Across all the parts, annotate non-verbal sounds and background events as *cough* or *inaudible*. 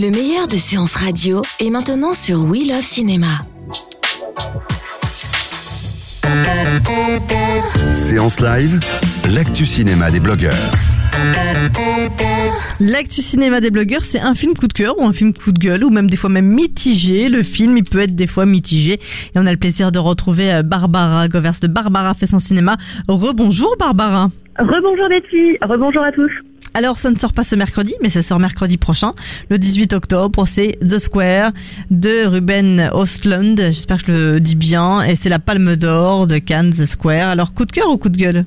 Le meilleur de séances radio est maintenant sur We Love Cinéma. Séance live, l'actu cinéma des blogueurs. L'actu cinéma des blogueurs, c'est un film coup de cœur ou un film coup de gueule ou même des fois même mitigé. Le film, il peut être des fois mitigé. Et on a le plaisir de retrouver euh, Barbara Govers de Barbara fait son cinéma. Rebonjour Barbara. Rebonjour Betty, rebonjour à tous. Alors ça ne sort pas ce mercredi, mais ça sort mercredi prochain, le 18 octobre. C'est The Square de Ruben Ostlund. J'espère que je le dis bien. Et c'est la Palme d'Or de Cannes The Square. Alors coup de cœur ou coup de gueule?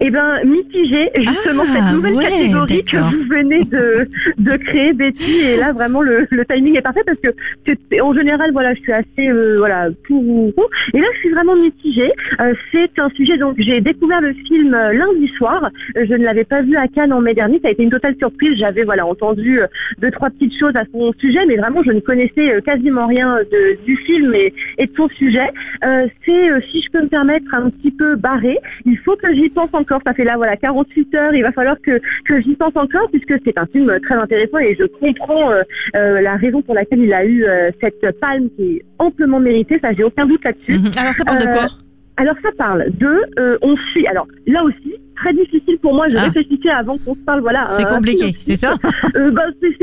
Eh ben mitigé, justement Ah, cette nouvelle ouais, catégorie que vous venez de, de créer Betty et là vraiment le, le timing est parfait parce que c'est- en général voilà je suis assez euh, voilà pour ou contre. et là je suis vraiment mitigée. Euh, c'est un sujet donc j'ai découvert le film euh, lundi soir. Je ne l'avais pas vu à Cannes en mai dernier, ça a été une totale surprise. J'avais voilà entendu deux trois petites choses à son sujet, mais vraiment je ne connaissais quasiment rien de, du film et, et de son sujet. Euh, c'est si je peux me permettre un petit peu barré. Il faut que j'y pense encore. Ça fait là voilà 48 heures. Il va falloir que que j'y pense encore puisque c'est un film très intéressant et je comprends euh, euh, la raison pour laquelle il a eu euh, cette palme qui est amplement méritée. Ça j'ai aucun doute là-dessus. Mhm. Alors ça parle de quoi? Alors ça parle de on suit. Alors là aussi très difficile pour moi. Je Ah. réfléchissais avant qu'on se parle. Voilà. C'est un compliqué, c'est ça *laughs* Euh, bah, c'est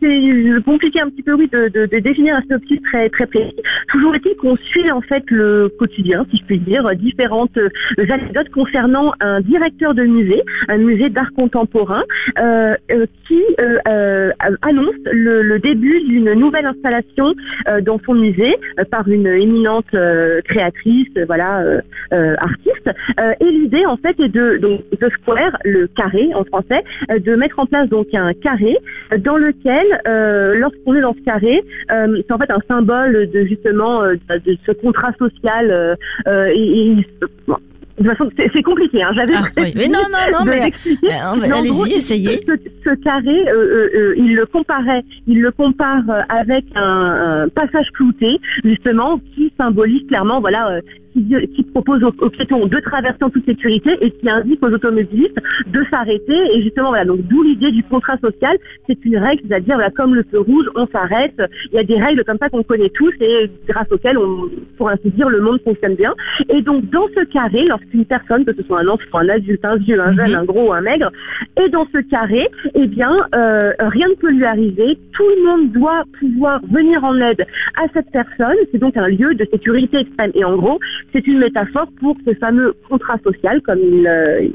c'est compliqué un petit peu, oui, de, de, de définir un synopsis très, très précis. Toujours est-il qu'on suit en fait le quotidien, si je puis dire, différentes euh, anecdotes concernant un directeur de musée, un musée d'art contemporain, euh, euh, qui euh, euh, annonce le, le début d'une nouvelle installation euh, dans son musée euh, par une éminente euh, créatrice, euh, voilà, euh, euh, artiste. Euh, et l'idée en fait est de donc The Square, le carré en français, euh, de mettre en place donc un carré dans lequel, euh, lorsqu'on est dans ce carré, euh, c'est en fait un symbole de justement de, de ce contrat social. et, et- bon, de toute façon, c'est compliqué. Hein, J'avais Ah, *laughs* oui. Mais non, non, non, de mais allez-y, essayez. Ce, ce carré, euh, euh, euh, il le comparait, il le compare avec un, un passage clouté, justement, qui symbolise clairement, voilà, euh, qui, propose aux, aux piétons de traverser en toute sécurité et qui indique aux automobilistes de s'arrêter. Et justement, voilà, donc d'où l'idée du contrat social. C'est une règle, c'est-à-dire, voilà, comme le feu rouge, on s'arrête. Il y a des règles comme ça qu'on connaît tous et grâce auxquelles, on, pour ainsi dire, le monde fonctionne bien. Et donc, dans ce carré, lorsqu'une personne, que ce soit un enfant, un adulte, un vieux, un jeune, Mhm. un gros ou un maigre, est dans ce carré, eh bien, euh, rien ne peut lui arriver. Tout le monde doit pouvoir venir en aide à cette personne. C'est donc un lieu de sécurité extrême. Et en gros, c'est une métaphore pour ce fameux contrat social, comme il, euh,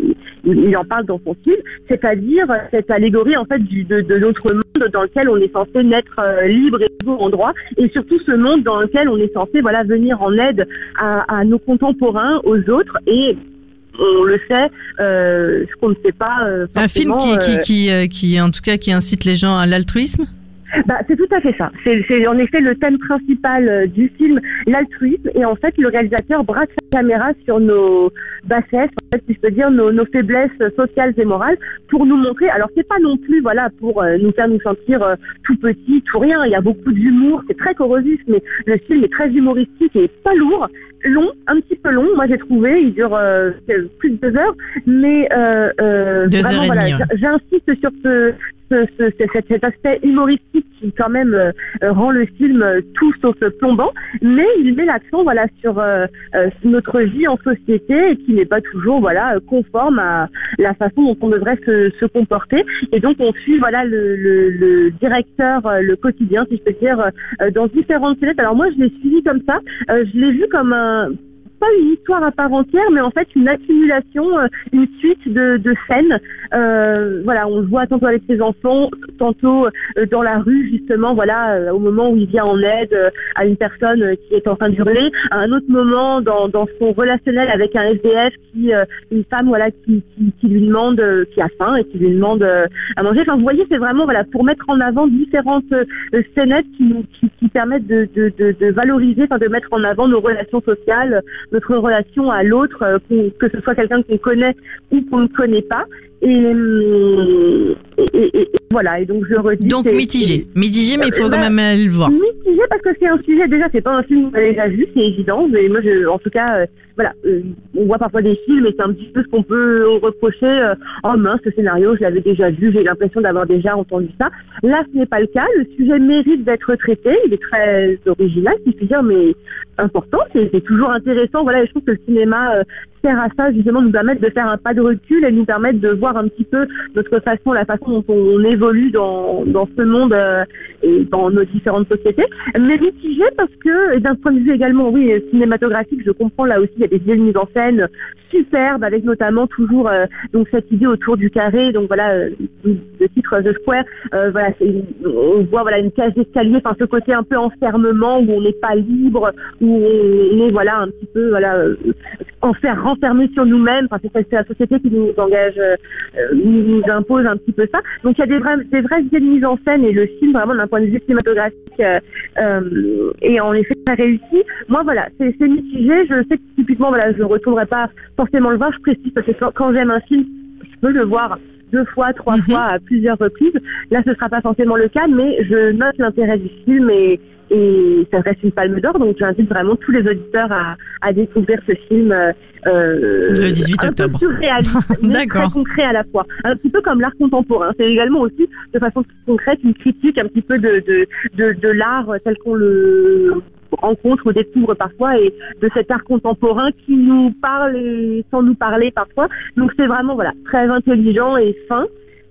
il, il en parle dans son film, c'est-à-dire cette allégorie en fait du, de, de notre monde dans lequel on est censé naître euh, libre et égaux en droit, et surtout ce monde dans lequel on est censé voilà venir en aide à, à nos contemporains, aux autres et on le sait, euh, ce qu'on ne sait pas. Un film qui, qui, qui, qui, en tout cas, qui incite les gens à l'altruisme? Bah, c'est tout à fait ça. C'est en effet le thème principal euh, du film, l'altruisme. Et en fait, le réalisateur braque sa caméra sur nos bassesses, si je peux dire, nos faiblesses sociales et morales, pour nous montrer. Alors, c'est pas non plus, voilà, pour euh, nous faire nous sentir euh, tout petits, tout rien. Il y a beaucoup d'humour. C'est très corrosif, mais le film est très humoristique et pas lourd. Long, un petit peu long. Moi, j'ai trouvé. Il dure euh, plus de deux heures, mais Deux vraiment, heures et voilà, ouais. j'insiste sur ce, ce, ce- ce- cet, cet aspect humoristique qui quand même euh, rend le film euh, tout sauf plombant, mais il met l'accent voilà sur euh, notre vie en société et qui n'est pas toujours voilà conforme à la façon dont on devrait se, se comporter. Et donc on suit voilà le, le, le directeur, euh, le quotidien si je peux dire, euh, dans différentes scénettes. Alors moi je l'ai suivi comme ça, Euh, je l'ai vu comme un pas une histoire à part entière, mais en fait une accumulation, euh, une suite de, scènes. Euh, voilà, on le voit tantôt avec ses enfants, tantôt euh, dans la rue justement, voilà, au moment où il vient en aide à une personne qui est en train d'hurler, à un autre moment dans, son relationnel avec un SDF une femme, voilà, qui, lui demande, qui a faim et qui lui demande à manger. Enfin, vous voyez, c'est vraiment voilà pour mettre en avant différentes scénettes qui, qui, qui permettent de, de valoriser, enfin de mettre en avant nos relations sociales, notre relation à l'autre, euh, que ce soit quelqu'un qu'on connaît ou qu'on ne connaît pas. Et, hum, et, et- et voilà, et donc je redis. Donc mitigé. Mitigé, mais il faut Euh, quand même aller le voir. Mitigé parce que c'est un sujet, déjà, c'est pas un film qu'on a déjà vu, c'est évident. Mais moi, je, en tout cas, euh, voilà, euh, on voit parfois des films et c'est un petit peu ce qu'on peut reprocher. euh, oh mince, ce scénario, je l'avais déjà vu, j'ai l'impression d'avoir déjà entendu ça. Là, ce n'est pas le cas. Le sujet mérite d'être traité. Il est très original, si je puis dire, mais important. C'est toujours intéressant. Voilà, je trouve que le cinéma euh, sert à ça, justement, nous permettre de faire un pas de recul et nous permettre de voir un petit peu notre façon, la façon dont on évolue dans, ce monde et dans nos différentes sociétés. Mais mitigé parce que, d'un point de vue également, oui, cinématographique, je comprends là aussi, il y a des idées de mise en scène superbes, avec notamment toujours euh, donc cette idée autour du carré, donc voilà, euh, le titre The Square, euh, voilà, on voit voilà une cage d'escalier, enfin ce côté un peu enfermement où on n'est pas libre, où on est voilà un petit peu voilà euh, sur nous-mêmes. Enfin c'est la société qui nous engage, euh, euh, nous, impose un petit peu ça. Donc il y a des vraies des vraies idées de mise en scène et le film vraiment d'un point de vue cinématographique euh, est en effet très réussi. Moi voilà, c'est mitigé. Je sais que typiquement voilà, je ne retournerai pas forcément le voir. Je précise parce que quand, quand j'aime un film, je peux le voir deux fois, trois fois à plusieurs reprises. Là, ce sera pas forcément le cas, mais je note l'intérêt du film et, et ça reste une palme d'or. Donc, j'invite vraiment tous les auditeurs à, à découvrir ce film. euh, euh, Le 18 un octobre. *laughs* D'accord. très concret à la fois. Un petit peu comme l'art contemporain. C'est également aussi, de façon concrète, une critique un petit peu de, de, de, de l'art tel qu'on le rencontre ou découvre parfois et de cet art contemporain qui nous parle et sans nous parler parfois. Donc c'est vraiment voilà très intelligent et fin,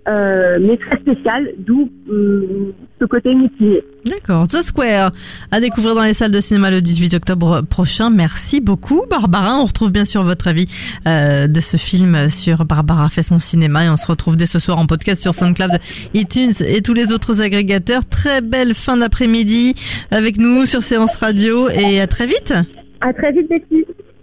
euh, mais très spécial, d'où hum, ce côté mitigé. D'accord. The Square à découvrir dans les salles de cinéma le 18 octobre prochain. Merci beaucoup, Barbara. On retrouve bien sûr votre avis euh, de ce film sur Barbara fait son cinéma et on se retrouve dès ce soir en podcast sur SoundCloud, iTunes et tous les autres agrégateurs. Très belle fin d'après-midi avec nous sur Séance Radio et à très vite. À très vite, Betty.